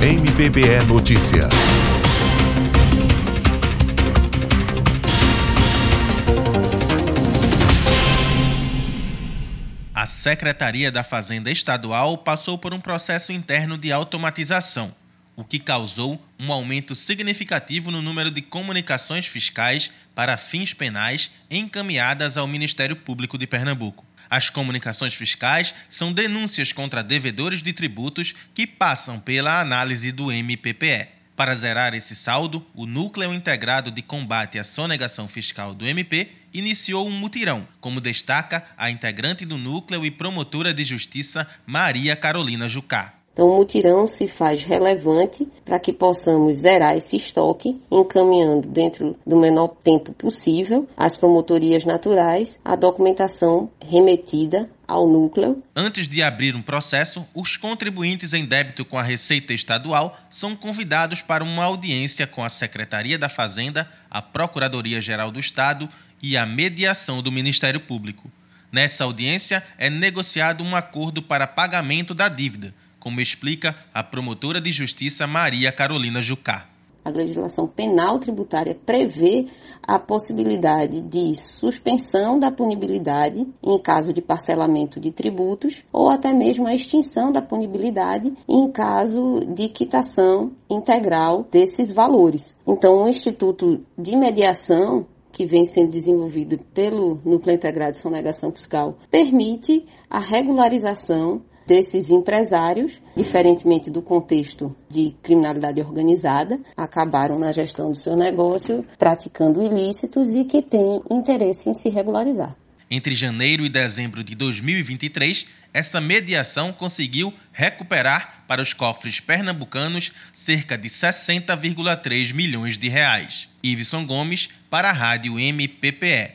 MPPE Notícias. A Secretaria da Fazenda Estadual passou por um processo interno de automatização, o que causou um aumento significativo no número de comunicações fiscais para fins penais encaminhadas ao Ministério Público de Pernambuco. As comunicações fiscais são denúncias contra devedores de tributos que passam pela análise do MPPE. Para zerar esse saldo, o Núcleo Integrado de Combate à Sonegação Fiscal do MP iniciou um mutirão, como destaca a integrante do núcleo e promotora de justiça Maria Carolina Jucá. Então, o mutirão se faz relevante para que possamos zerar esse estoque, encaminhando dentro do menor tempo possível às promotorias naturais a documentação remetida ao núcleo. Antes de abrir um processo, os contribuintes em débito com a Receita Estadual são convidados para uma audiência com a Secretaria da Fazenda, a Procuradoria-Geral do Estado e a mediação do Ministério Público. Nessa audiência é negociado um acordo para pagamento da dívida como explica a promotora de justiça Maria Carolina Jucá. A legislação penal tributária prevê a possibilidade de suspensão da punibilidade em caso de parcelamento de tributos ou até mesmo a extinção da punibilidade em caso de quitação integral desses valores. Então, o Instituto de Mediação que vem sendo desenvolvido pelo Núcleo Integrado de Sonegação Fiscal permite a regularização desses empresários, diferentemente do contexto de criminalidade organizada, acabaram na gestão do seu negócio praticando ilícitos e que têm interesse em se regularizar. Entre janeiro e dezembro de 2023, essa mediação conseguiu recuperar para os cofres pernambucanos cerca de 60,3 milhões de reais. Iveson Gomes, para a Rádio MPPE.